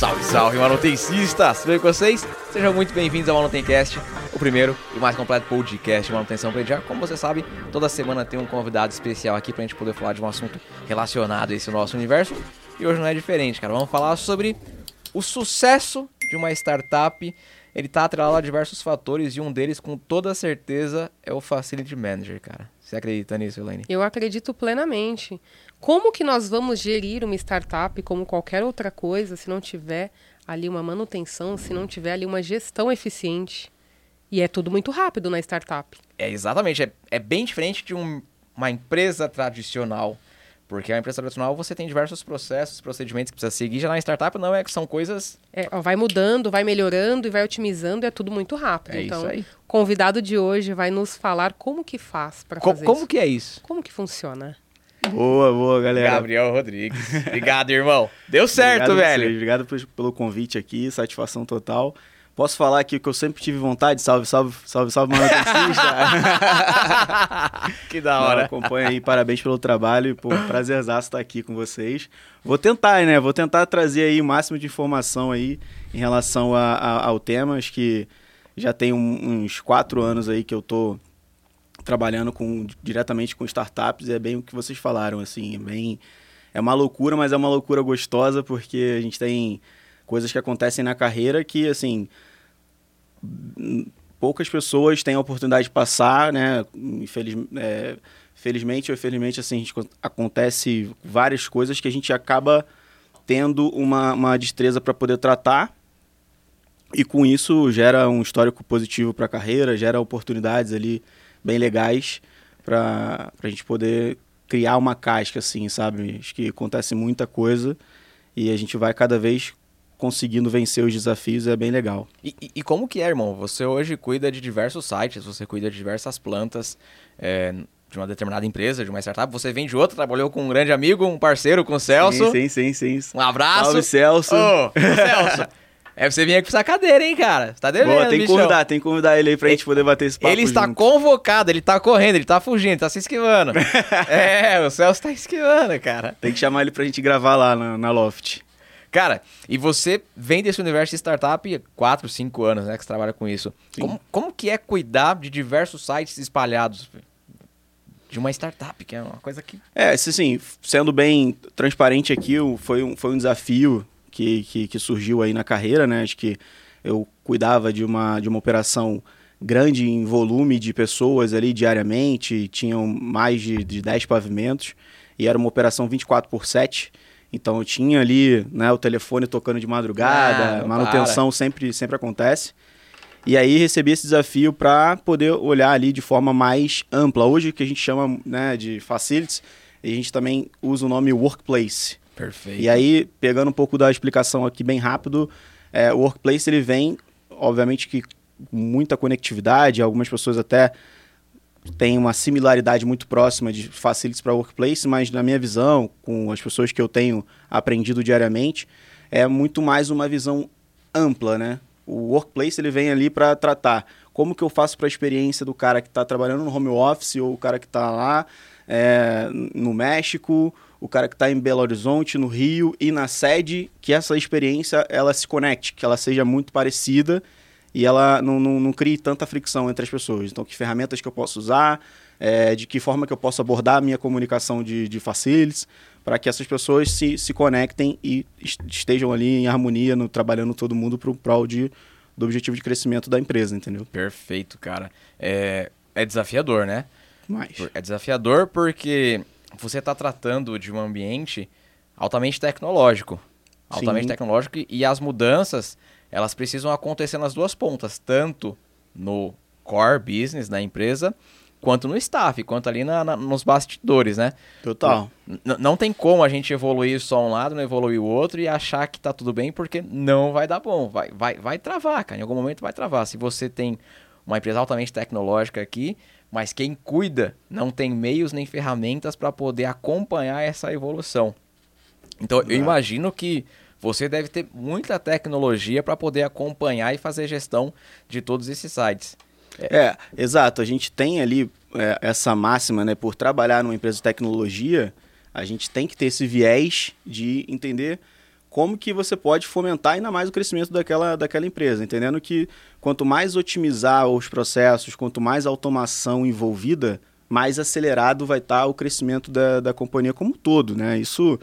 Salve, salve, manutencistas! Tudo bem com vocês? Sejam muito bem-vindos ao Manutencast, o primeiro e mais completo podcast de manutenção predial. Como você sabe, toda semana tem um convidado especial aqui pra gente poder falar de um assunto relacionado a esse nosso universo. E hoje não é diferente, cara. Vamos falar sobre o sucesso de uma startup. Ele tá atrelado a diversos fatores e um deles, com toda certeza, é o Facility Manager, cara. Você acredita nisso, Elaine? Eu acredito plenamente. Como que nós vamos gerir uma startup como qualquer outra coisa se não tiver ali uma manutenção, se não tiver ali uma gestão eficiente? E é tudo muito rápido na startup. É exatamente, é, é bem diferente de um- uma empresa tradicional. Porque a empresa tradicional você tem diversos processos, procedimentos que precisa seguir. Já na startup não é que são coisas. É, ó, vai mudando, vai melhorando e vai otimizando, e é tudo muito rápido. É então, o convidado de hoje vai nos falar como que faz para Co- fazer como isso. que é isso? Como que funciona? Boa, boa, galera. Gabriel Rodrigues. Obrigado, irmão. Deu certo, Obrigado velho. vocês, Obrigado por- pelo convite aqui, satisfação total. Posso falar aqui que eu sempre tive vontade, salve, salve, salve, salve, manutencista. que da Não, hora. acompanha aí, parabéns pelo trabalho, pô, prazerzaço estar aqui com vocês. Vou tentar, né, vou tentar trazer aí o máximo de informação aí em relação a- a- ao tema, acho que já tem um- uns quatro anos aí que eu tô trabalhando com, diretamente com startups, é bem o que vocês falaram, assim, é bem... É uma loucura, mas é uma loucura gostosa, porque a gente tem coisas que acontecem na carreira que, assim, poucas pessoas têm a oportunidade de passar, né? Infeliz, é, felizmente ou infelizmente, assim, gente, acontece várias coisas que a gente acaba tendo uma, uma destreza para poder tratar e com isso gera um histórico positivo para a carreira, gera oportunidades ali bem legais para a gente poder criar uma casca, assim, sabe? Acho que acontece muita coisa e a gente vai cada vez conseguindo vencer os desafios, é bem legal. E, e- como que é, irmão? Você hoje cuida de diversos sites, você cuida de diversas plantas é, de uma determinada empresa, de uma startup. Você vem de outra, trabalhou com um grande amigo, um parceiro, com o Celso. Sim, sim, sim. sim. Um abraço. Salve, Celso. Ô, Celso. É, você vinha aqui pra essa cadeira, hein, cara? Você tá devendo, Boa, tem que bichão. convidar, tem que convidar ele aí pra gente poder bater esse papo Ele está junto. convocado, ele tá correndo, ele tá fugindo, ele tá se esquivando. é, o Celso tá esquivando, cara. Tem que chamar ele pra gente gravar lá na, na Loft. Cara, e você vem desse universo de startup há 4, 5 anos, né, que você trabalha com isso. Sim. Como, como que é cuidar de diversos sites espalhados de uma startup, que é uma coisa que... É, assim, sendo bem transparente aqui, foi um, foi um desafio que, que, que surgiu aí na carreira, né? Acho que eu cuidava de uma, de uma operação grande em volume de pessoas ali diariamente, tinham mais de, de 10 pavimentos, e era uma operação 24 por 7. Então eu tinha ali né, o telefone tocando de madrugada, Ah, manutenção sempre, sempre acontece. E aí recebi esse desafio para poder olhar ali de forma mais ampla. Hoje que a gente chama né, de facilities, a gente também usa o nome workplace. Perfeito. E aí, pegando um pouco da explicação aqui bem rápido, é, o workplace ele vem, obviamente que muita conectividade, algumas pessoas até têm uma similaridade muito próxima de facilities para workplace, mas na minha visão, com as pessoas que eu tenho aprendido diariamente, é muito mais uma visão ampla, né? O workplace ele vem ali para tratar como que eu faço para a experiência do cara que está trabalhando no home office ou o cara que está lá é, no México, o cara que está em Belo Horizonte, no Rio e na sede, que essa experiência ela se conecte, que ela seja muito parecida e ela não, não, não crie tanta fricção entre as pessoas. Então, que ferramentas que eu posso usar, é, de que forma que eu posso abordar a minha comunicação de, de facilities, para que essas pessoas se, se conectem e est- estejam ali em harmonia, no, trabalhando todo mundo para o prol de, do objetivo de crescimento da empresa, entendeu? Perfeito, cara. É, é desafiador, né? Mas, Por- É desafiador porque você está tratando de um ambiente altamente tecnológico. Altamente Sim. tecnológico e- as mudanças, elas precisam acontecer nas duas pontas, tanto no core business da empresa, quanto no staff, quanto ali na- na- nos bastidores, né? total. N- não tem como a gente evoluir só um lado, não evoluir o outro e achar que tá tudo bem, porque não vai dar bom. Vai, vai, vai travar, cara. Em algum momento vai travar. Se você tem uma empresa altamente tecnológica aqui, mas quem cuida não tem meios nem ferramentas para poder acompanhar essa evolução. Então, eu Exato. imagino que você deve ter muita tecnologia para poder acompanhar e fazer gestão de todos esses sites. É, exato. A gente tem ali é, essa máxima, né? Por trabalhar numa empresa de tecnologia, a gente tem que ter esse viés de entender como que você pode fomentar ainda mais o crescimento daquela, daquela empresa, entendendo que quanto mais otimizar os processos, quanto mais automação envolvida, mais acelerado vai estar o crescimento da, da companhia como um todo, né? Isso,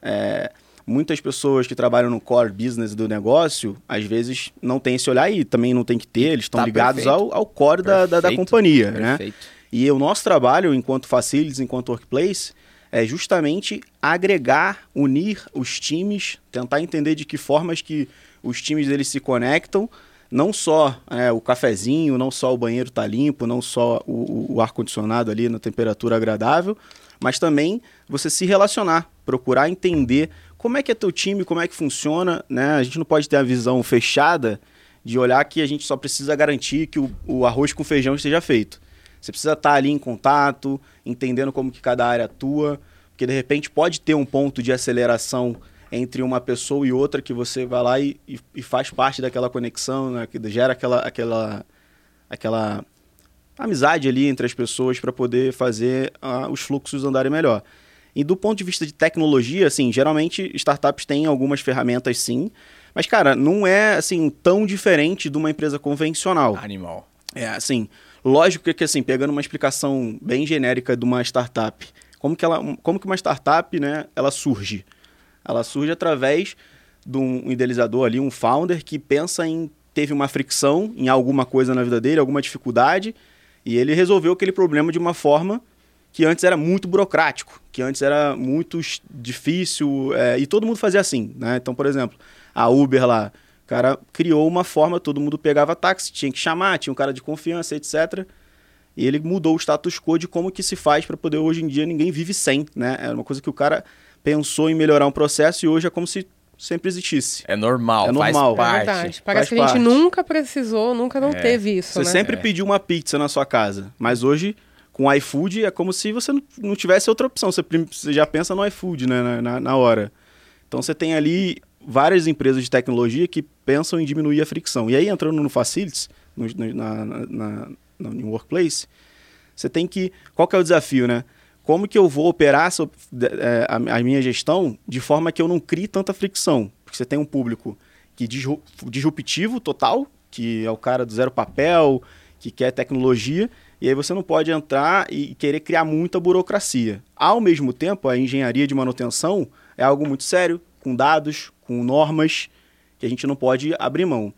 é, muitas pessoas que trabalham no core business do negócio, às vezes não tem esse olhar e também não tem que ter, eles estão Tá ligados perfeito. ao, ao core da, da, da Perfeito, companhia, né? Perfeito. E o nosso trabalho, enquanto facilities, enquanto workplace, é justamente agregar, unir os times, tentar entender de que formas que os times eles se conectam, não só é, o cafezinho, não só o banheiro tá limpo, não só o, o- o ar-condicionado ali na temperatura agradável, mas também você se relacionar, procurar entender como é que é teu time, como é que funciona, né? A gente não pode ter a visão fechada de olhar que a gente só precisa garantir que o, o arroz com feijão esteja feito. Você precisa estar ali em contato, entendendo como que cada área atua, porque de repente pode ter um ponto de aceleração entre uma pessoa e outra que você vai lá e, e- e faz parte daquela conexão, né? que gera aquela, aquela, aquela amizade ali entre as pessoas para poder fazer ah, os fluxos andarem melhor. E do ponto de vista de tecnologia, assim, geralmente startups têm algumas ferramentas sim, mas cara, não é assim tão diferente de uma empresa convencional. Animal. É, assim, lógico que, assim, pegando uma explicação bem genérica de uma startup, como que, ela, como que uma startup, né, ela surge? Ela surge através de um idealizador ali, um founder, que pensa em, teve uma fricção em alguma coisa na vida dele, alguma dificuldade, e ele resolveu aquele problema de uma forma que antes era muito burocrático, que antes era muito difícil, é, e todo mundo fazia assim, né? Então, por exemplo, a Uber lá, o cara criou uma forma, todo mundo pegava táxi, tinha que chamar, tinha um cara de confiança, etc. E ele mudou o status quo de como que se faz para poder hoje em dia ninguém vive sem, né? Era uma coisa que o cara pensou em melhorar um processo e hoje é como se sempre existisse. É normal, É faz normal. É parte. verdade. Parece Faz que a gente parte. nunca precisou, nunca não teve isso, Você né? sempre É. pediu uma pizza na sua casa, mas hoje com o iFood é como se você não- tivesse outra opção. Você, já pensa no iFood né, na, na, na hora. Então você tem ali várias empresas de tecnologia que pensam em diminuir a fricção. E aí entrando no Facilities, no, na, na, na- no Workplace, você tem que. Qual que é o desafio, né? Como que eu vou operar essa- é, a, a minha gestão de forma que eu não crie tanta fricção? Porque você tem um público que disru- disruptivo total, que é o cara do zero papel, que quer tecnologia, e aí você não pode entrar e querer criar muita burocracia. Ao mesmo tempo, a engenharia de manutenção é algo muito sério, com dados, com normas, que a gente não pode abrir mão.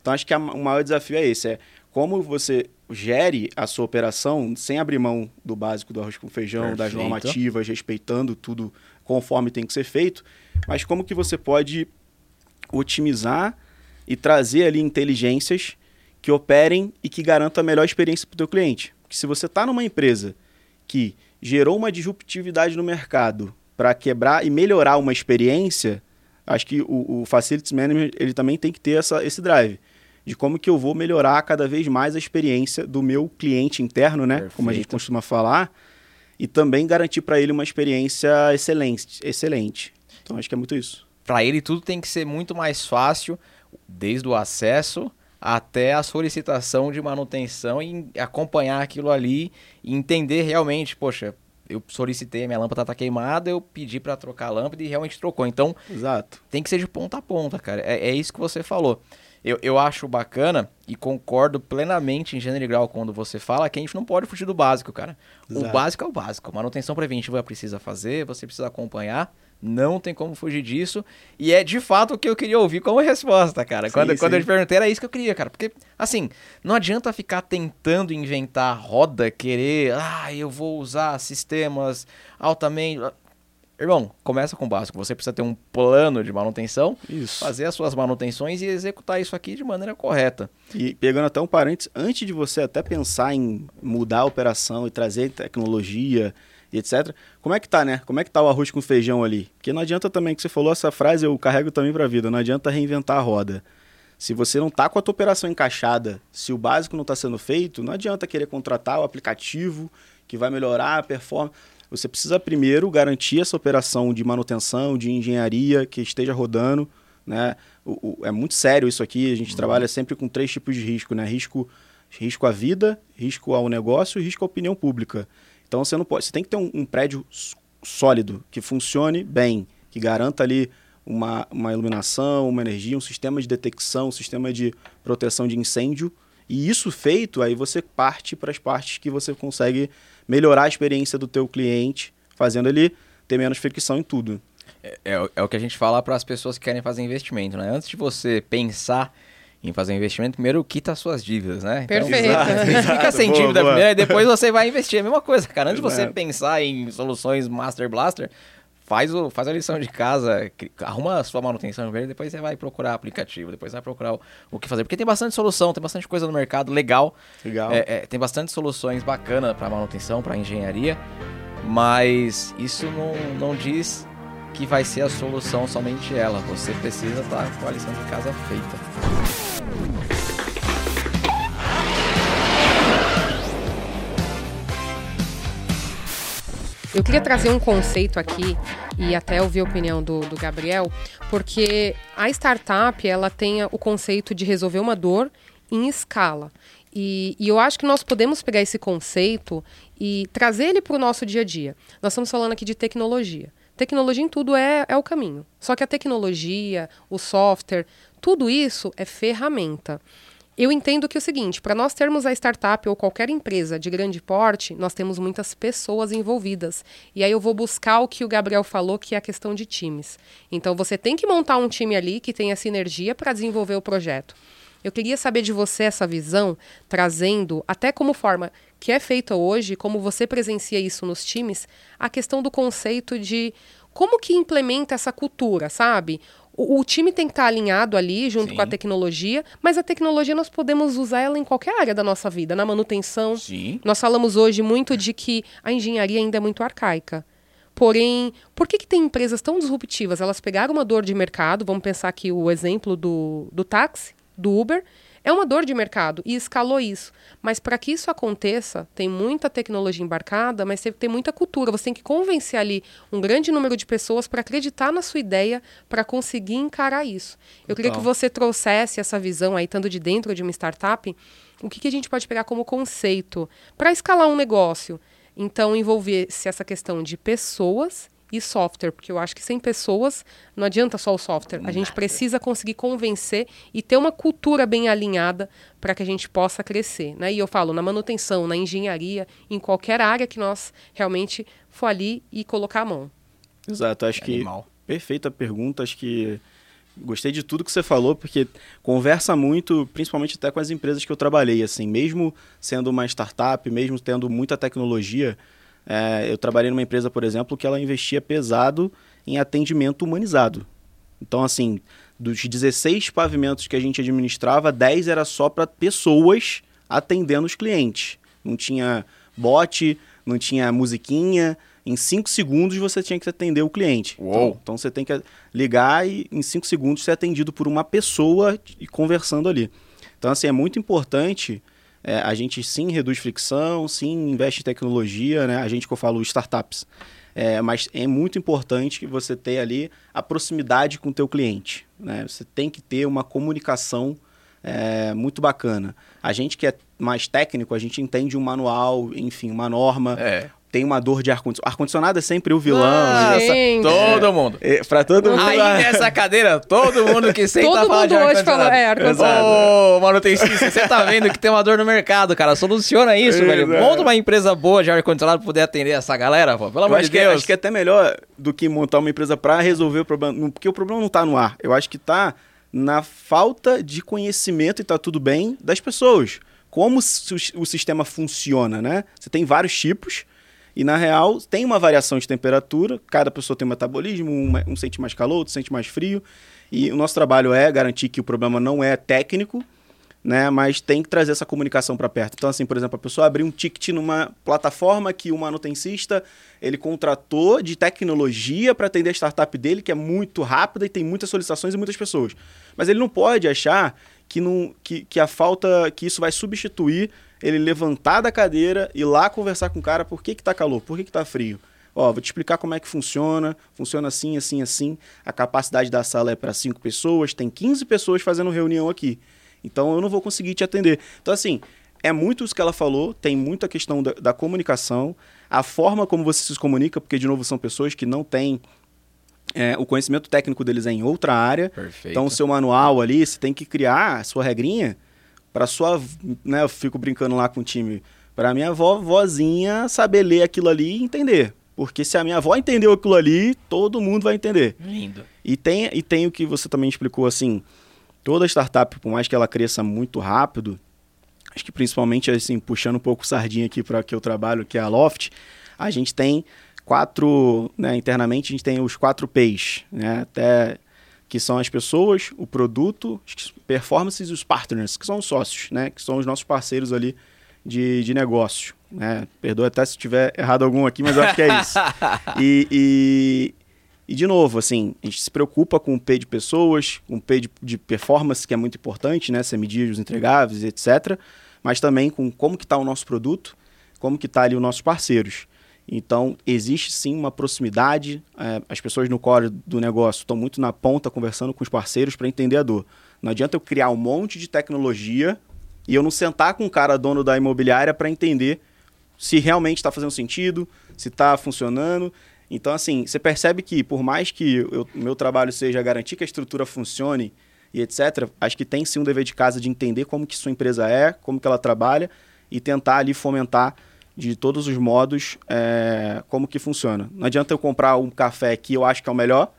Então acho que a- o maior desafio é esse, é como você gere a sua operação sem abrir mão do básico do arroz com feijão, das Perfeito. normativas, respeitando tudo conforme tem que ser feito, mas como que você pode otimizar e trazer ali inteligências que operem e que garantam a melhor experiência para o teu cliente. Porque se você está numa empresa que gerou uma disruptividade no mercado para quebrar e melhorar uma experiência, acho que o, o Facilities Manager ele também tem que ter essa, esse drive de como que eu vou melhorar cada vez mais a experiência do meu cliente interno, né? Como a gente Perfeito. costuma falar, e também garantir para ele uma experiência excelente, excelente. Então acho que é muito isso. Para ele tudo tem que ser muito mais fácil, desde o acesso até a solicitação de manutenção e acompanhar aquilo ali e entender realmente, poxa, eu solicitei, minha lâmpada tá queimada, eu pedi para trocar a lâmpada e realmente trocou. Então, Exato. tem que ser de ponta a ponta, cara. É, é isso que você falou. Eu, eu acho bacana e concordo plenamente em gênero e grau quando você fala que a gente não pode fugir do básico, cara. O Exato. básico é o básico. Manutenção preventiva precisa fazer, você precisa acompanhar. Não tem como fugir disso. E é de fato o que eu queria ouvir como resposta, cara. Sim, quando, quando sim. eu te perguntei, era isso que eu queria, cara. Porque, assim, não adianta ficar tentando inventar roda, querer, ah, eu vou usar sistemas altamente. Irmão, começa com o básico. Você precisa ter um plano de manutenção Isso. fazer as suas manutenções e executar isso aqui de maneira correta. E pegando até um parênteses, antes de você até pensar em mudar a operação e trazer tecnologia e etc, como é que tá, né? Como é que tá o arroz com feijão ali? Porque não adianta também que você falou essa frase, eu carrego também pra vida, não adianta reinventar a roda. Se você não tá com a tua operação encaixada, se o básico não está sendo feito, não adianta querer contratar o aplicativo que vai melhorar a performance. Você precisa primeiro garantir essa operação de manutenção, de engenharia que esteja rodando, né? O- o- é muito sério isso aqui. A gente trabalha sempre com três tipos de risco, né? Risco, risco à vida, risco ao negócio e risco à opinião pública. Então você não pode, você tem que ter um, um prédio sólido que funcione bem, que garanta ali uma, uma iluminação, uma energia, um sistema de detecção, um sistema de proteção de incêndio. E isso feito, aí você parte para as partes que você consegue melhorar a experiência do teu cliente, fazendo ele ter menos fricção em tudo. É, é, é o que a gente fala para as pessoas que querem fazer investimento, né? Antes de você pensar em fazer um investimento, primeiro quita as suas dívidas, né? Então, Perfeito. Exato, fica sem boa, dívida boa. primeiro e depois você vai investir. É a mesma coisa, cara. Antes de você pensar em soluções Master Blaster, faz, o, faz a lição de casa, arruma a sua manutenção primeiro, depois você vai procurar aplicativo, depois você vai procurar o, o, que fazer. Porque tem bastante solução, tem bastante coisa no mercado legal. Legal. É, é, tem bastante soluções bacanas para manutenção, para engenharia, mas isso não, não diz que vai ser a solução somente ela. Você precisa estar com a lição de casa feita. Eu queria trazer um conceito aqui e até ouvir a opinião do, do Gabriel, porque a startup ela tem o conceito de resolver uma dor em escala. E, e, eu acho que nós podemos pegar esse conceito e trazer ele para o nosso dia a dia. Nós estamos falando aqui de tecnologia. Tecnologia em tudo é, é o caminho. Só que a tecnologia, o software, tudo isso é ferramenta. Eu entendo que é o seguinte, para nós termos a startup ou qualquer empresa de grande porte, nós temos muitas pessoas envolvidas. E aí eu vou buscar o que o Gabriel falou, que é a questão de times. Então você tem que montar um time ali que tenha sinergia para desenvolver o projeto. Eu queria saber de você essa visão, trazendo até como forma que é feita hoje, como você presencia isso nos times, a questão do conceito de como que implementa essa cultura, sabe? O, o, time tem que estar alinhado ali junto Sim. com a tecnologia, mas a tecnologia nós podemos usar ela em qualquer área da nossa vida, na manutenção. Sim. Nós falamos hoje muito de que a engenharia ainda é muito arcaica. Porém, por que, que tem empresas tão disruptivas? Elas pegaram uma dor de mercado, vamos pensar aqui o exemplo do, do táxi, do Uber, é uma dor de mercado e escalou isso. Mas para que isso aconteça, tem muita tecnologia embarcada, mas tem, tem muita cultura. Você tem que convencer ali um grande número de pessoas para acreditar na sua ideia, para conseguir encarar isso. Eu queria que você trouxesse essa visão aí, estando de dentro de uma startup, o que, que a gente pode pegar como conceito para escalar um negócio. Então, envolver-se essa questão de pessoas e software, porque eu acho que sem pessoas não adianta só o software. A gente precisa conseguir convencer e ter uma cultura bem alinhada para que a gente possa crescer. Né? E eu falo na manutenção, na engenharia, em qualquer área que nós realmente for ali e colocar a mão. Exato, acho é que animal. perfeita pergunta, acho que gostei de tudo que você falou, porque conversa muito, principalmente até com as empresas que eu trabalhei, assim, mesmo sendo uma startup, mesmo tendo muita tecnologia, é, eu trabalhei numa empresa, por exemplo, que ela investia pesado em atendimento humanizado. Então, assim, dos 16 pavimentos que a gente administrava, 10 era só para pessoas atendendo os clientes. Não tinha bot, não tinha musiquinha. Em 5 segundos você tinha que atender o cliente. Então, então, você tem que ligar e em 5 segundos ser atendido por uma pessoa e conversando ali. Então, assim, é muito importante é, a gente sim reduz fricção, sim investe em tecnologia, né? A gente que eu falo startups. É, mas é muito importante que você tenha ali a proximidade com o teu cliente. Né? Você tem que ter uma comunicação é, muito bacana. A gente que é mais técnico, a gente entende um manual, enfim, uma norma. É tem uma dor de ar-condicionado. Ar-condicionado é sempre o vilão. Ah, todo mundo. É, pra todo mundo. Aí nessa cadeira, todo mundo que senta todo fala de ar-condicionado. É, ar-condicionado. Ô, manutencista, você tá vendo que tem uma dor no mercado, cara. Soluciona isso, velho. Monta uma empresa boa de ar-condicionado pra poder atender essa galera, pô. Pelo amor de Deus. Que, acho que é até melhor do que montar uma empresa pra resolver o problema. Porque o problema não tá no ar. Eu acho que tá na falta de conhecimento, e tá tudo bem, das pessoas. Como o sistema funciona, né? Você tem vários tipos e na real, tem uma variação de temperatura, cada pessoa tem um metabolismo, um, um sente mais calor, outro sente mais frio. E o nosso trabalho é garantir que o problema não é técnico, né, mas tem que trazer essa comunicação para perto. Então, assim, por exemplo, a pessoa abrir um ticket numa plataforma que o manutencista ele contratou de tecnologia para atender a startup dele, que é muito rápida e tem muitas solicitações e muitas pessoas. Mas ele não pode achar que, não, que, que a falta, que isso vai substituir ele levantar da cadeira e lá conversar com o cara por que, que tá calor, por que, que tá frio. Ó, vou te explicar como é que funciona. Funciona assim, assim, assim. A capacidade da sala é para cinco pessoas, tem 15 pessoas fazendo reunião aqui. Então eu não vou conseguir te atender. Então, assim, é muito isso que ela falou, tem muita questão da, da comunicação, a forma como você se comunica, porque, de novo, são pessoas que não têm É, o conhecimento técnico deles é em outra área. Perfeito. Então, o seu manual ali, você tem que criar a sua regrinha para sua, né, eu fico brincando lá com o time, para minha avó, vozinha saber ler aquilo ali e entender. Porque se a minha avó entendeu aquilo ali, todo mundo vai entender. Lindo. E tem, e tem o que você também explicou, assim, toda startup, por mais que ela cresça muito rápido, acho que principalmente, assim, puxando um pouco sardinha aqui para que eu trabalho, que é a Loft, a gente tem quatro, né, internamente a gente tem os quatro P's, né, até que são as pessoas, o produto, as performances e os partners, que são os sócios, né, que são os nossos parceiros ali de, de negócio. Né? Perdoa até se tiver errado algum aqui, mas eu acho que é isso. E, e, e, de novo, assim, a gente se preocupa com o P de pessoas, com o P de, de performance, que é muito importante, né? Você medir os entregáveis, etc. Mas também com como que está o nosso produto, como que está ali os nossos parceiros. Então, existe sim uma proximidade. É, as pessoas no core do negócio estão muito na ponta conversando com os parceiros para entender a dor. Não adianta eu criar um monte de tecnologia e eu não sentar com o cara dono da imobiliária para entender se realmente está fazendo sentido, se está funcionando. Então, assim, você percebe que por mais que o meu trabalho seja garantir que a estrutura funcione e etc., acho que tem sim um dever de casa de entender como que sua empresa é, como que ela trabalha e tentar ali fomentar de todos os modos é, como que funciona. Não adianta eu comprar um café que eu acho que é o melhor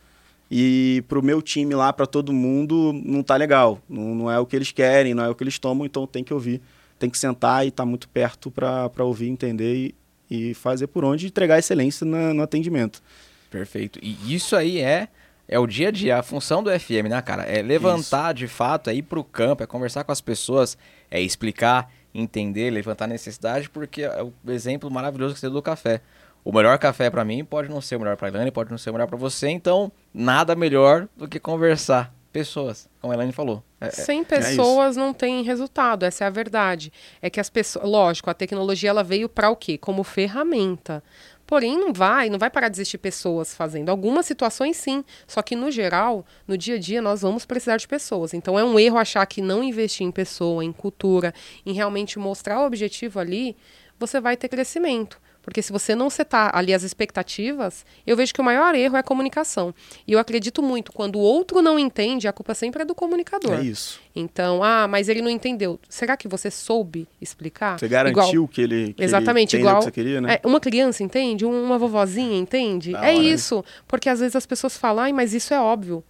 e para o meu time lá, para todo mundo, não tá legal. Não, não, é o que eles querem, não é o que eles tomam, então tem que ouvir. Tem que sentar e estar tá muito perto para ouvir, entender e, e, fazer por onde entregar excelência na, no atendimento. Perfeito. E isso aí é é o dia a dia, a função do FM, né, cara? É levantar Isso. de fato, é ir pro campo, é conversar com as pessoas, é explicar, entender, levantar necessidade, porque é o exemplo maravilhoso que você deu do café o melhor café para mim pode não ser o melhor para a Elaine, pode não ser o melhor para você, então nada melhor do que conversar. Pessoas, como a Elaine falou. É, é Sem é pessoas é não tem resultado, essa é a verdade. É que as pessoas, lógico, a tecnologia ela veio para o quê? Como ferramenta. Porém, não vai, não vai parar de existir pessoas fazendo. Algumas situações sim, só que no geral, no dia a dia, nós vamos precisar de pessoas. Então é um erro achar que não investir em pessoa, em cultura, em realmente mostrar o objetivo ali, você vai ter crescimento. Porque se você não setar ali as expectativas, eu vejo que o maior erro é a comunicação. E eu acredito muito, quando o outro não entende, a culpa sempre é do comunicador. É isso. Então, ah, mas ele não entendeu. Será que você soube explicar? Você garantiu igual, que ele que Exatamente, ele igual que você queria, né? É, uma criança entende, uma vovozinha entende. Da é hora. isso. Porque às vezes as pessoas falam, mas isso é óbvio.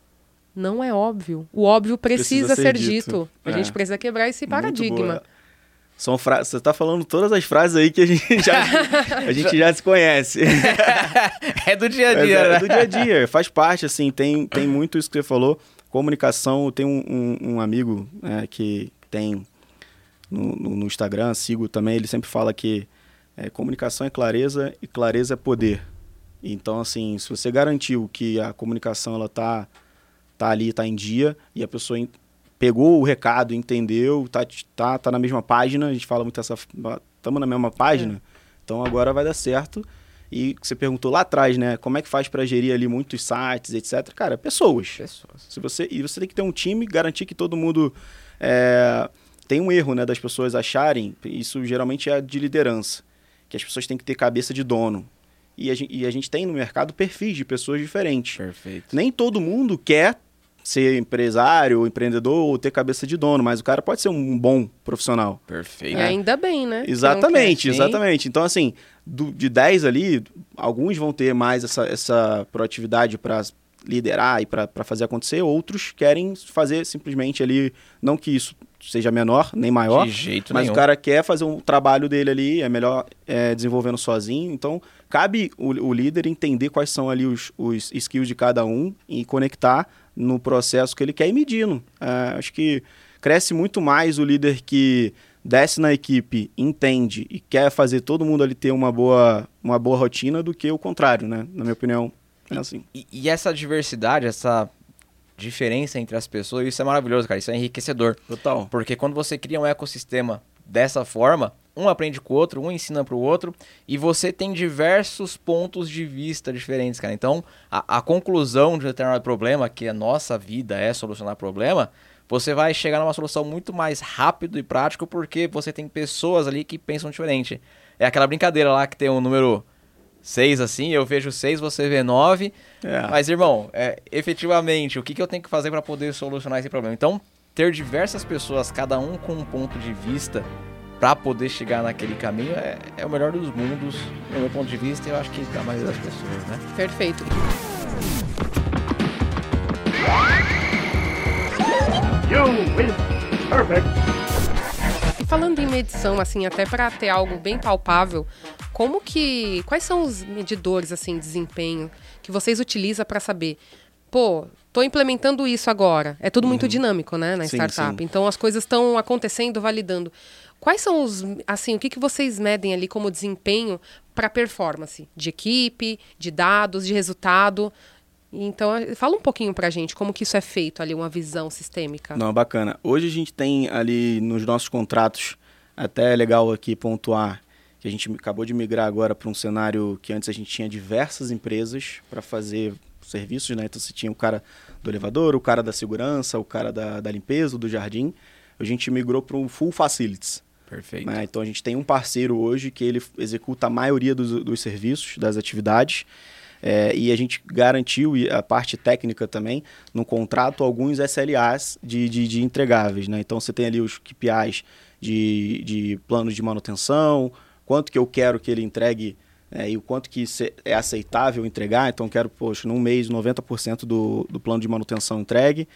Não é óbvio. O óbvio precisa, precisa ser, ser, dito. dito. A é. gente precisa quebrar esse paradigma. São frases. Você está falando todas as frases aí que a gente já, a gente já se conhece. é do dia a dia, é, né? É do dia a dia, faz parte, assim, tem, tem muito isso que você falou. Comunicação, tem um, um, um amigo é, que tem no, no, no, Instagram, sigo também, ele sempre fala que é, comunicação é clareza e clareza é poder. Então, assim, se você garantiu que a comunicação ela tá, tá ali, tá em dia, e a pessoa pegou o recado, entendeu, tá, tá, tá na mesma página, a gente fala muito essa. Estamos na mesma página, é. então agora vai dar certo. E você perguntou lá atrás, né? Como é que faz para gerir ali muitos sites, etc. Cara, pessoas. Pessoas. Se você, e você tem que ter um time, garantir que todo mundo. É, tem um erro, né? Das pessoas acharem, isso geralmente é de liderança, que as pessoas têm que ter cabeça de dono. E a gente, e a gente tem no mercado perfis de pessoas diferentes. Perfeito. Nem todo mundo quer ser empresário ou empreendedor ou ter cabeça de dono, mas o cara pode ser um bom profissional. Perfeito. E ainda bem, né? Exatamente, exatamente. Então, assim, do, de 10 ali, alguns vão ter mais essa, essa proatividade para liderar e para fazer acontecer, outros querem fazer simplesmente ali, não que isso seja menor nem maior, de jeito mas nenhum. o cara quer fazer um trabalho dele ali, é melhor é, desenvolvendo sozinho, então cabe o, o líder entender quais são ali os, os skills de cada um e conectar no processo que ele quer ir medindo. É, acho que cresce muito mais o líder que desce na equipe, entende e quer fazer todo mundo ali ter uma boa, uma boa rotina do que o contrário, né? Na minha opinião, é assim. E, e essa diversidade, essa diferença entre as pessoas, isso é maravilhoso, cara. Isso é enriquecedor. Total. Porque quando você cria um ecossistema dessa forma, um aprende com o outro, um ensina para o outro, e você tem diversos pontos de vista diferentes, cara. Então, a, a conclusão de um determinado problema, que a nossa vida é solucionar problema, você vai chegar numa solução muito mais rápido e prático, porque você tem pessoas ali que pensam diferente. É aquela brincadeira lá que tem um número seis assim, eu vejo seis, você vê nove. É. Mas, irmão, é, efetivamente, o que, que eu tenho que fazer para poder solucionar esse problema? Então, ter diversas pessoas, cada um com um ponto de vista, para poder chegar naquele caminho é, é o melhor dos mundos, no meu ponto de vista, e eu acho que da maioria das pessoas, né? Perfeito. You win. Perfect. E falando em medição, assim, até para ter algo bem palpável, como que. Quais são os medidores, assim, de desempenho que vocês utilizam para saber? Pô, tô implementando isso agora. É tudo muito dinâmico, né, na Sim, startup. sim. Então as coisas estão acontecendo, validando. Quais são os, assim, o que, que vocês medem ali como desempenho para performance de equipe, de dados, de resultado? Então, fala um pouquinho pra gente como que isso é feito ali, uma visão sistêmica. Não, bacana. Hoje a gente tem ali nos nossos contratos, até é legal aqui pontuar, que a gente acabou de migrar agora para um cenário que antes a gente tinha diversas empresas para fazer serviços, né? Então você tinha o cara do elevador, o cara da segurança, o cara da, da limpeza, do jardim. A gente migrou para um full facilities. Perfeito. né? Então a gente tem um parceiro hoje que ele executa a maioria dos, dos serviços, das atividades. É, e a gente garantiu a parte técnica também no contrato alguns SLAs de, de, de entregáveis. Né? Então você tem ali os KPIs de, de planos de manutenção, quanto que eu quero que ele entregue é, e o quanto que é aceitável entregar. Então quero, poxa, num mês 90% do, do plano de manutenção entregue.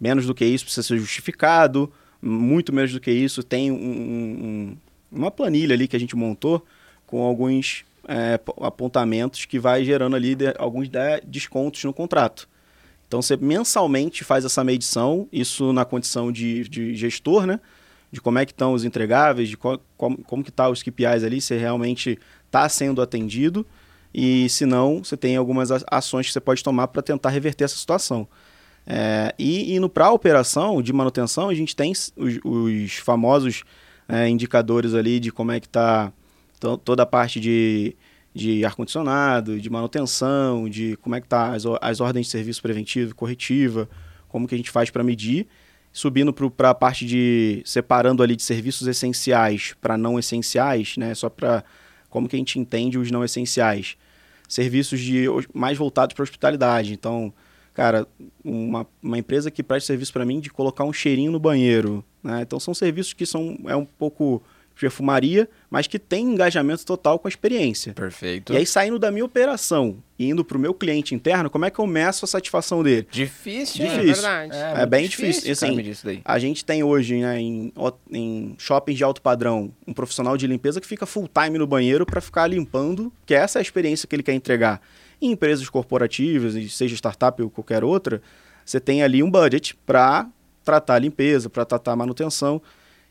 Menos do que isso precisa ser justificado. Muito menos do que isso tem um- um- um- uma planilha ali que a gente montou com alguns é, apontamentos que vai gerando ali de- alguns de- descontos no contrato. Então você mensalmente faz essa medição, isso na condição de, de gestor, né? De como é que estão os entregáveis, de qual- como, como que tá os KPIs ali, se realmente está sendo atendido e se não, você tem algumas ações que você pode tomar para tentar reverter essa situação. É, e indo para a operação de manutenção, a gente tem os, os famosos é, indicadores ali de como é que está toda a parte de, de ar-condicionado, de manutenção, de como é que tá as, as ordens de serviço preventivo e corretiva, como que a gente faz para medir, subindo para a parte de separando ali de serviços essenciais para não essenciais, né, só para como que a gente entende os não essenciais. Serviços de mais voltados para hospitalidade. Então, cara, uma, uma empresa que presta serviço para mim de colocar um cheirinho no banheiro, né? Então são serviços que são é um pouco de perfumaria, mas que tem engajamento total com a experiência. Perfeito. E aí, saindo da minha operação e indo para o meu cliente interno, como é que eu meço a satisfação dele? Difícil, Difícil. hein? verdade. É muito bem difícil, cara, assim, medir isso daí. A gente tem hoje né, em, em shoppings de alto padrão um profissional de limpeza que fica full time no banheiro para ficar limpando, que essa é a experiência que ele quer entregar. Em empresas corporativas, seja startup ou qualquer outra, você tem ali um budget para tratar a limpeza, para tratar a manutenção.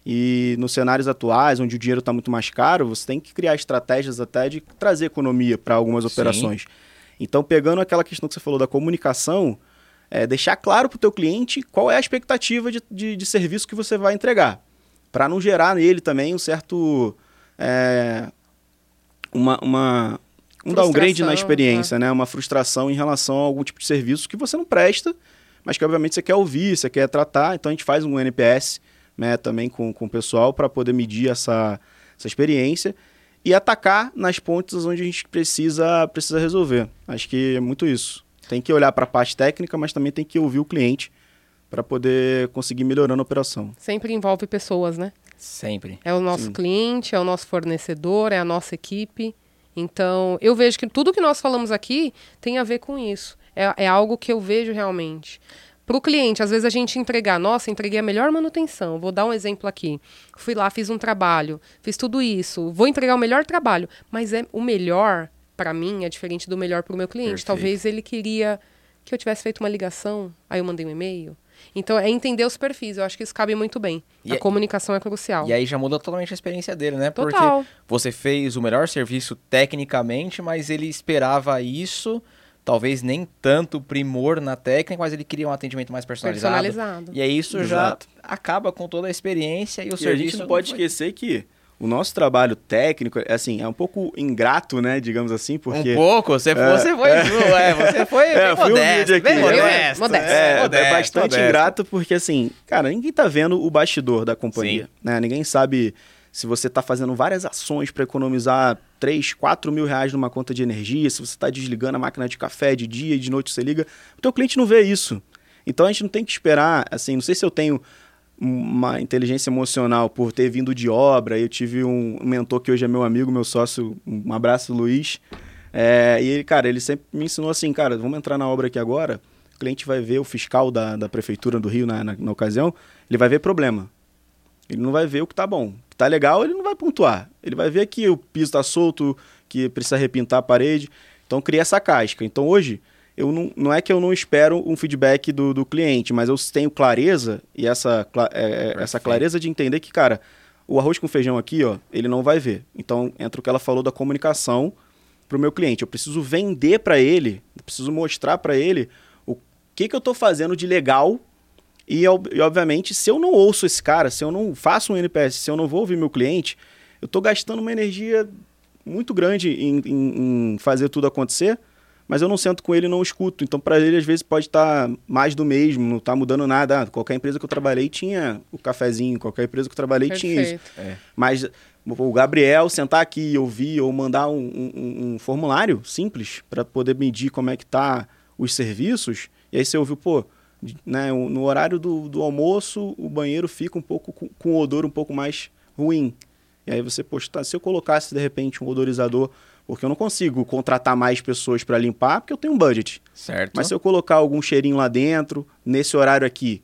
E nos cenários atuais, onde o dinheiro está muito mais caro, você tem que criar estratégias até de trazer economia para algumas Sim. operações. Então, pegando aquela questão que você falou da comunicação, é deixar claro para o teu cliente qual é a expectativa de, de, de serviço que você vai entregar, para não gerar nele também um certo é, uma, uma um downgrade na experiência, né? Uma frustração em relação a algum tipo de serviço que você não presta, mas que obviamente você quer ouvir, você quer tratar. Então a gente faz um NPS, né? Também com, com o pessoal para poder medir essa, essa experiência e atacar nas pontas onde a gente precisa precisa resolver. Acho que é muito isso. Tem que olhar para a parte técnica, mas também tem que ouvir o cliente para poder conseguir melhorando a operação. Sempre envolve pessoas, né? Sempre. É o nosso Sim. cliente, é o nosso fornecedor, é a nossa equipe. Então, eu vejo que tudo que nós falamos aqui tem a ver com isso. É, é algo que eu vejo realmente. Para o cliente, às vezes a gente entregar, nossa, entreguei a melhor manutenção. Vou dar um exemplo aqui. Fui lá, fiz um trabalho, fiz tudo isso, vou entregar o melhor trabalho. Mas é o melhor, para mim, é diferente do melhor para o meu cliente. Perfeito. Talvez ele queria que eu tivesse feito uma ligação, aí eu mandei um e-mail. Então, é entender os perfis. Eu acho que isso cabe muito bem. E a é- comunicação é crucial. E aí já muda totalmente a experiência dele, né? Porque Total. você fez o melhor serviço tecnicamente, mas ele esperava isso, talvez nem tanto primor na técnica, mas ele queria um atendimento mais personalizado. Personalizado. E aí isso já Exato. acaba com toda a experiência e o E a serviço. gente não pode foi- esquecer que o nosso trabalho técnico, é, assim, é um pouco ingrato, né, digamos assim, porque... Um pouco, você, foi- É, você foi, é, você foi É, bem fui modesto, aqui, bem né? modesto. Modesto. É, modesto, é bastante modesto. ingrato porque, assim, cara, ninguém tá vendo o bastidor da companhia, Sim. né? Ninguém sabe se você está fazendo várias ações para economizar 3, 4 mil reais numa conta de energia, se você está desligando a máquina de café de dia e de noite você liga, o teu cliente não vê isso. Então a gente não tem que esperar, assim, não sei se eu tenho uma inteligência emocional por ter vindo de obra. Eu tive um mentor que hoje é meu amigo, meu sócio, um abraço, Luiz. É, e ele, cara, ele sempre me ensinou assim, cara, vamos entrar na obra aqui agora. O cliente vai ver o fiscal da, da prefeitura do Rio na, na, na ocasião, ele vai ver problema. Ele não vai ver o que tá bom. O que tá legal, ele não vai pontuar. Ele vai ver que o piso tá solto, que precisa repintar a parede. Então cria essa casca. Então hoje, eu não, não é que eu não espero um feedback do, do cliente, mas eu tenho clareza e essa, é, é essa clareza de entender que, cara, o arroz com feijão aqui, ó, ele não vai ver. Então entra o que ela falou da comunicação para o meu cliente. Eu preciso vender para ele, preciso mostrar para ele o que, que eu estou fazendo de legal e, e, obviamente, se eu não ouço esse cara, se eu não faço um NPS, se eu não vou ouvir meu cliente, eu estou gastando uma energia muito grande em, em, em, fazer tudo acontecer, mas eu não sento com ele e não escuto. Então, para ele, às vezes, pode estar tá mais do mesmo, não está mudando nada. Ah, qualquer empresa que eu trabalhei tinha o cafezinho, qualquer empresa que eu trabalhei Perfeito. tinha isso. É. Mas o Gabriel sentar aqui e ouvir ou mandar um, um, um formulário simples para poder medir como é que tá os serviços, e aí você ouviu, pô, né, no horário do, do almoço, o banheiro fica um pouco com, com um odor um pouco mais ruim. E aí você, poxa, tá, se eu colocasse de repente um odorizador, porque eu não consigo contratar mais pessoas para limpar, porque eu tenho um budget. Certo. Mas se eu colocar algum cheirinho lá dentro, nesse horário aqui,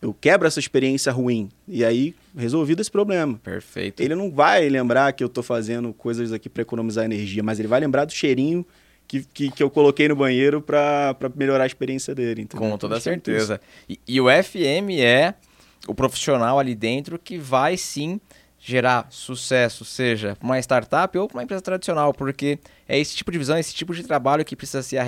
eu quebro essa experiência ruim. E aí, resolvido esse problema. Perfeito. Ele não vai lembrar que eu estou fazendo coisas aqui para economizar energia, mas ele vai lembrar do cheirinho que, que, que eu coloquei no banheiro para melhorar a experiência dele. Entendeu? Com toda certeza. E, e o FM é o profissional ali dentro que vai sim gerar sucesso, seja uma startup ou uma empresa tradicional, porque é esse tipo de visão, esse tipo de trabalho que precisa ser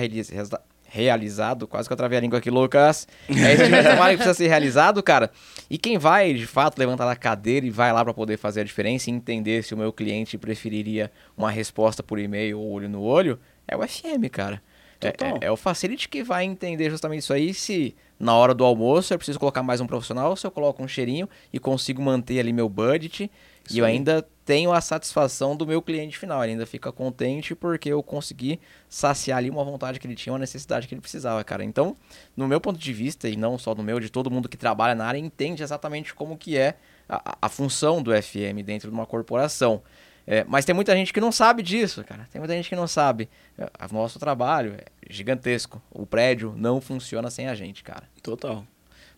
realizado, quase que eu travei a língua aqui, Lucas. É esse tipo de trabalho que precisa ser realizado, cara. E quem vai, de fato, levantar da cadeira e vai lá para poder fazer a diferença e entender se o meu cliente preferiria uma resposta por e-mail ou olho no olho, é o FM, cara. É, é, é, o facility que vai entender justamente isso aí. Se na hora do almoço eu preciso colocar mais um profissional, se eu coloco um cheirinho e consigo manter ali meu budget. Isso e eu aí. ainda tenho a satisfação do meu cliente final. Ele ainda fica contente porque eu consegui saciar ali uma vontade que ele tinha, uma necessidade que ele precisava, cara. Então, no meu ponto de vista, e não só no meu, de todo mundo que trabalha na área, entende exatamente como que é a, a função do FM dentro de uma corporação. É, mas tem muita gente que não sabe disso, cara. Tem muita gente que não sabe. É, o nosso trabalho é gigantesco. O prédio não funciona sem a gente, cara. Total.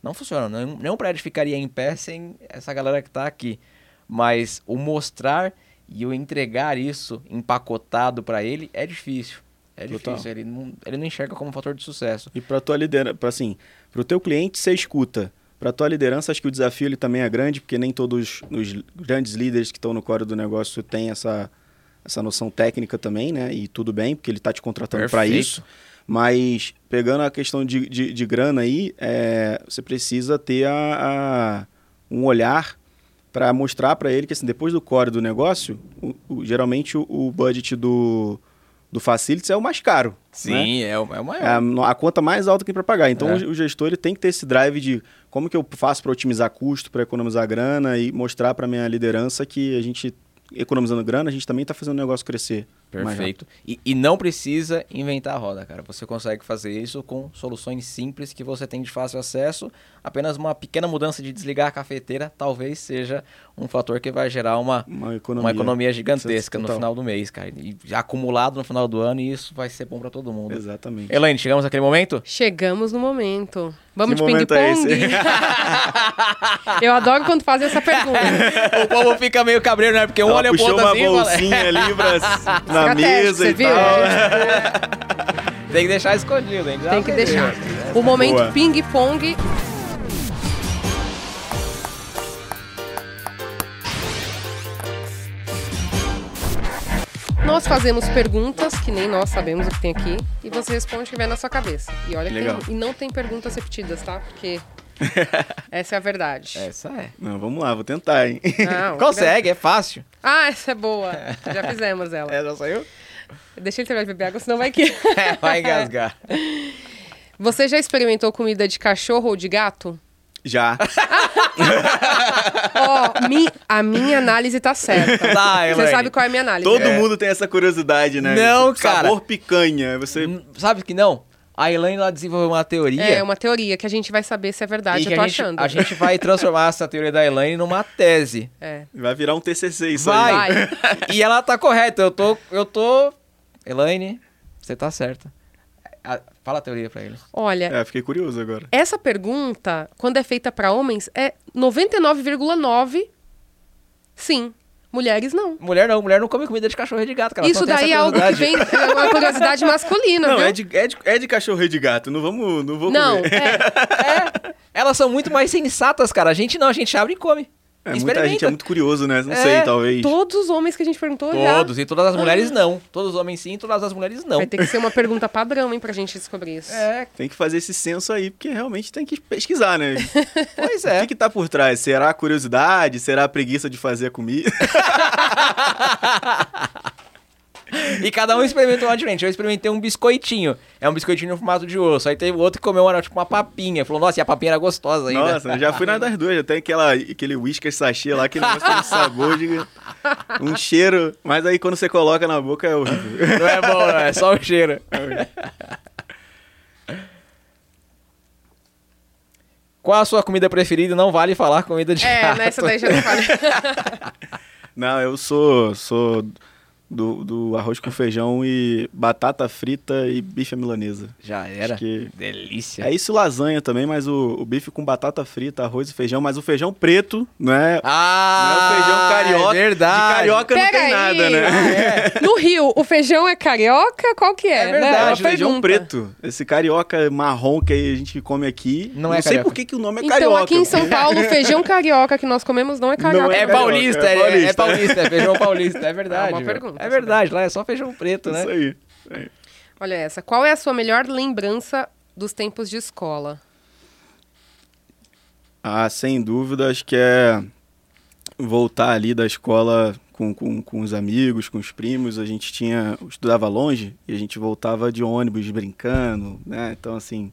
Não funciona. Nenhum prédio ficaria em pé sem essa galera que está aqui. Mas o mostrar e o entregar isso empacotado para ele é difícil. É Total. difícil. Ele não, ele não enxerga como um fator de sucesso. E para tua liderança, assim, para o teu cliente, você escuta para a tua liderança, acho que o desafio ele também é grande, porque nem todos os grandes líderes que estão no core do negócio têm essa, essa noção técnica também, né? E tudo bem, porque ele está te contratando para isso. Mas pegando a questão de, de, de grana aí, é, você precisa ter a, a um olhar para mostrar para ele que assim, depois do core do negócio, o, o, geralmente o, o budget do, do Facilities é o mais caro. Sim, né? é, o, é o maior. É a, a, conta mais alta que tem para pagar. Então, é. o, gestor ele tem que ter esse drive de como que eu faço para otimizar custo, para economizar grana e mostrar para minha liderança que a gente, economizando grana, a gente também está fazendo o negócio crescer. Perfeito. E, e, não precisa inventar a roda, cara. Você consegue fazer isso com soluções simples que você tem de fácil acesso. Apenas uma pequena mudança de desligar a cafeteira talvez seja um fator que vai gerar uma, uma, economia. uma economia gigantesca no final do mês, cara. E acumulado no final do ano, e isso vai ser bom para todo mundo. Exatamente. Elaine, chegamos naquele momento? Chegamos no momento. Vamos que de ping-pong? É Eu adoro quando fazem essa pergunta. o povo fica meio cabreiro, né? Porque um olha pro outro assim... uma bolsinha ali pra na mesa e viu? tal. Tem que deixar escondido, hein? Tem que deixar. O momento ping-pong Nós fazemos perguntas que nem nós sabemos o que tem aqui e você responde o que vier na sua cabeça. E olha que tem, e não tem perguntas repetidas, tá? Porque essa é a verdade. Essa é. Não, vamos lá, vou tentar, hein? Não, Consegue, é fácil. Ah, essa é boa. Já fizemos ela. É, já saiu? Deixa ele terminar de beber água, senão vai que. é, vai engasgar. Você já experimentou comida de cachorro ou de gato? Já. Ó, mi- a minha análise tá certa. Tá, Você Elaine. sabe qual é a minha análise. Todo né? mundo tem essa curiosidade, né? Não, cara. Sabor picanha. Você. Hum, Sabe que não? A Elaine ela desenvolveu uma teoria. É uma teoria que a gente vai saber se é verdade, eu tô a gente, achando. a gente vai transformar essa teoria da Elaine numa tese. É. Vai virar um TCC isso Vai. aí. e ela tá correta. Eu tô. Eu tô. Elaine, você tá certa. Fala a teoria pra ele. Olha, É, fiquei curioso agora. essa pergunta, quando é feita pra homens, é 99,9 sim. Mulheres não. Mulher não, mulher não come comida de cachorro e de gato, cara. Isso daí é algo que vem. É uma curiosidade masculina, Não, viu? é de, é, de, é de cachorro e de gato. Não vamos. Não vou Não, comer. é. Elas são muito mais sensatas, cara. A gente não, a gente abre e come. É, muita gente é muito curioso, né? Não É, sei, talvez. Todos os homens que a gente perguntou já. Todos, e todas as mulheres não. Todos os homens sim, todas as mulheres não. Vai ter que ser uma pergunta padrão, hein, pra gente descobrir isso. É, Tem que fazer esse censo aí, porque realmente tem que pesquisar, né? pois O é. que, que tá por trás? Será a curiosidade? Será a preguiça de fazer a comida? E cada um experimentou uma diferente. Eu experimentei um biscoitinho. É um biscoitinho no formato de osso. Aí teve outro que comeu uma, tipo uma papinha. Falou, nossa, e a papinha era gostosa ainda. Nossa, eu já fui na das duas. Até aquela, aquele whisky sachê lá, negócio tem um sabor de... Um cheiro. Mas aí quando você coloca na boca é horrível. Não é bom, não. É só o cheiro. Qual a sua comida preferida? Não vale falar comida de É, gato. nessa daí já não falei. Não, eu sou... sou do, do arroz com feijão e batata frita e bife à milanesa. Já era. Que- Delícia. É isso lasanha também, mas o, o bife com batata frita, arroz e feijão, mas o feijão preto, não é? Ah, não é o feijão carioca. É verdade. De carioca não Pera tem aí. nada, né? No Rio, o feijão é carioca? Qual que é? É verdade, né? É feijão pergunta. preto. Esse carioca marrom que a gente come aqui. Não é sei carioca. por que, que o nome é Então, carioca. aqui em São Paulo, o feijão carioca que nós comemos não é carioca. Não É É paulista, carioca, é é, é paulista. paulista, é feijão paulista, é verdade. É uma meu. É verdade, lá é só feijão preto, né? Isso aí. isso aí. Olha essa. Qual é a sua melhor lembrança dos tempos de escola? Ah, sem dúvida, acho que é voltar ali da escola com, com, com os amigos, com os primos. A gente tinha. estudava longe e a gente voltava de ônibus brincando, né? Então, assim,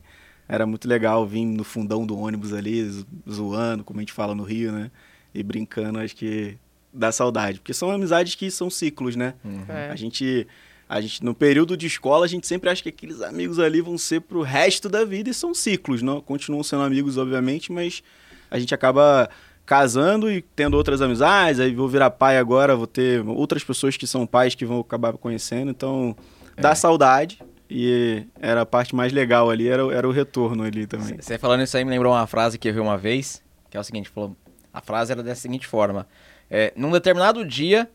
era muito legal vir no fundão do ônibus ali, zo- zoando, como a gente fala no Rio, né? E brincando, acho que dá saudade. Porque são amizades que são ciclos, né? É. A gente. A gente, no período de escola, a gente sempre acha que aqueles amigos ali vão ser pro resto da vida e são ciclos, não? Continuam sendo amigos, obviamente, mas a gente acaba casando e tendo outras amizades, aí vou virar pai agora, vou ter outras pessoas que são pais que vão acabar conhecendo, então dá saudade e era a parte mais legal ali, era, o- era o retorno ali também. Você falando isso aí me lembrou uma frase que eu vi uma vez, que é o seguinte, falou, a frase era dessa seguinte forma, é, num determinado dia,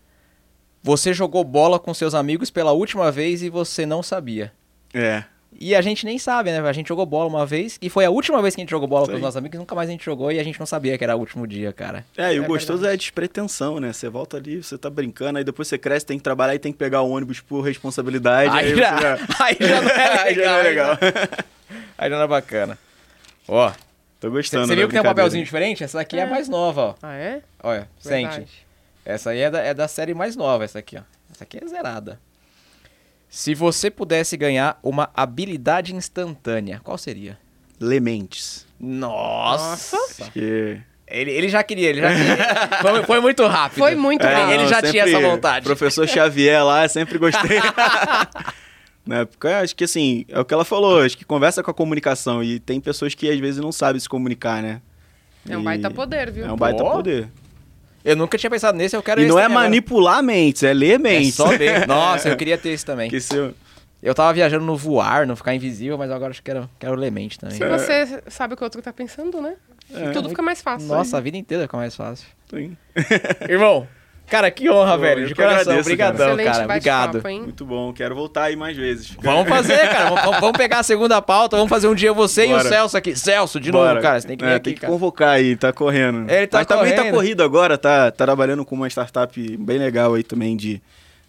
você jogou bola com seus amigos pela última vez e você não sabia. É, E a gente nem sabe, né? A gente jogou bola uma vez, e foi a última vez que a gente jogou bola Isso com os nossos amigos, nunca mais a gente jogou e a gente não sabia que era o último dia, cara. É, e o É gostoso verdade. é a despretensão, né? Você volta ali, você tá brincando, aí depois você cresce, tem que trabalhar e tem que pegar o ônibus por responsabilidade. Aí aí já, já- aí já não é Aí já legal. não é legal. Aí já não é bacana. Ó, Tô você gostando. viu da que tem um papelzinho diferente? Essa aqui é, a mais nova, ó. Ah, é? Olha, sente. Verdade. Essa aí é da, é da série mais nova, essa aqui, ó. Essa aqui é zerada. Se você pudesse ganhar uma habilidade instantânea, qual seria? Lementes. Nossa! Acho que... Ele, ele já queria, ele já queria. foi, foi muito rápido. Foi muito É, rápido. ele já tinha essa vontade. Professor Xavier lá, sempre gostei. Na época, acho que assim, é o que ela falou, acho que conversa com a comunicação e tem pessoas que às vezes não sabem se comunicar, né? É um E- baita poder, viu? É um baita Pô. poder. Eu nunca tinha pensado nesse, eu quero E não é agora. manipular mentes, é ler É mentes. só ver. Nossa, eu queria ter esse também. Que se eu- Eu tava viajando no voar, no ficar invisível, mas agora acho que quero, quero lemente também. Se você sabe o que o outro tá pensando, né? É. Tudo fica mais fácil. Nossa, a vida inteira fica mais fácil. Sim. Irmão, cara, que honra, Pô, velho. De coração, agradeço, obrigadão, cara. bate-papo, Obrigado. Muito bom, quero voltar aí mais vezes. Vamos fazer, cara. Vamos, vamos pegar a segunda pauta, vamos fazer um dia você e o Bora. Celso aqui. Celso, de Bora. novo, cara. Você tem que vir É, aqui, tem que cara. convocar aí, tá correndo. Ele tá Mas também tá correndo. corrido agora, tá, tá trabalhando com uma startup bem legal aí também de,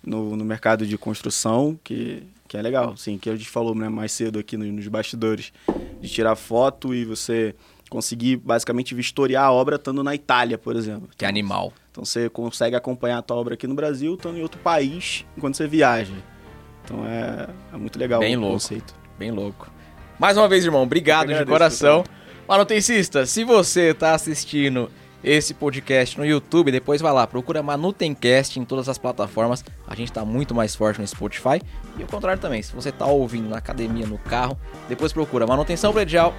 no, no mercado de construção, que, que é legal, sim, que a gente falou né, mais cedo aqui no- nos bastidores, de tirar foto e você conseguir basicamente vistoriar a obra estando na Itália, por exemplo. Que animal. Então você consegue acompanhar a tua obra aqui no Brasil, estando em outro país, enquanto você viaja. Então é, é muito legal Bem o louco. conceito. Bem louco. Mais uma vez, irmão, obrigado de coração. Manutencista, se você tá assistindo esse podcast no YouTube, depois vai lá, procura Manutencast em todas as plataformas. A gente tá muito mais forte no Spotify. E o contrário também, se você tá ouvindo na academia, no carro, depois procura Manutenção Predial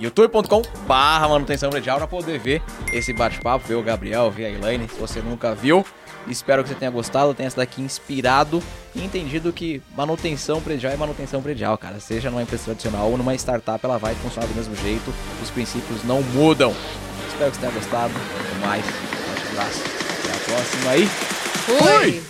youtube.com barra manutenção predial para poder ver esse bate-papo, ver o Gabriel, ver a Elaine, se você nunca viu. Espero que você tenha gostado, tenha sido daqui inspirado e entendido que manutenção predial é manutenção predial, cara. Seja numa empresa tradicional ou numa startup, ela vai funcionar do mesmo jeito, os princípios não mudam. Espero que você tenha gostado. Até mais. Um abraço. Até a próxima aí. Fui!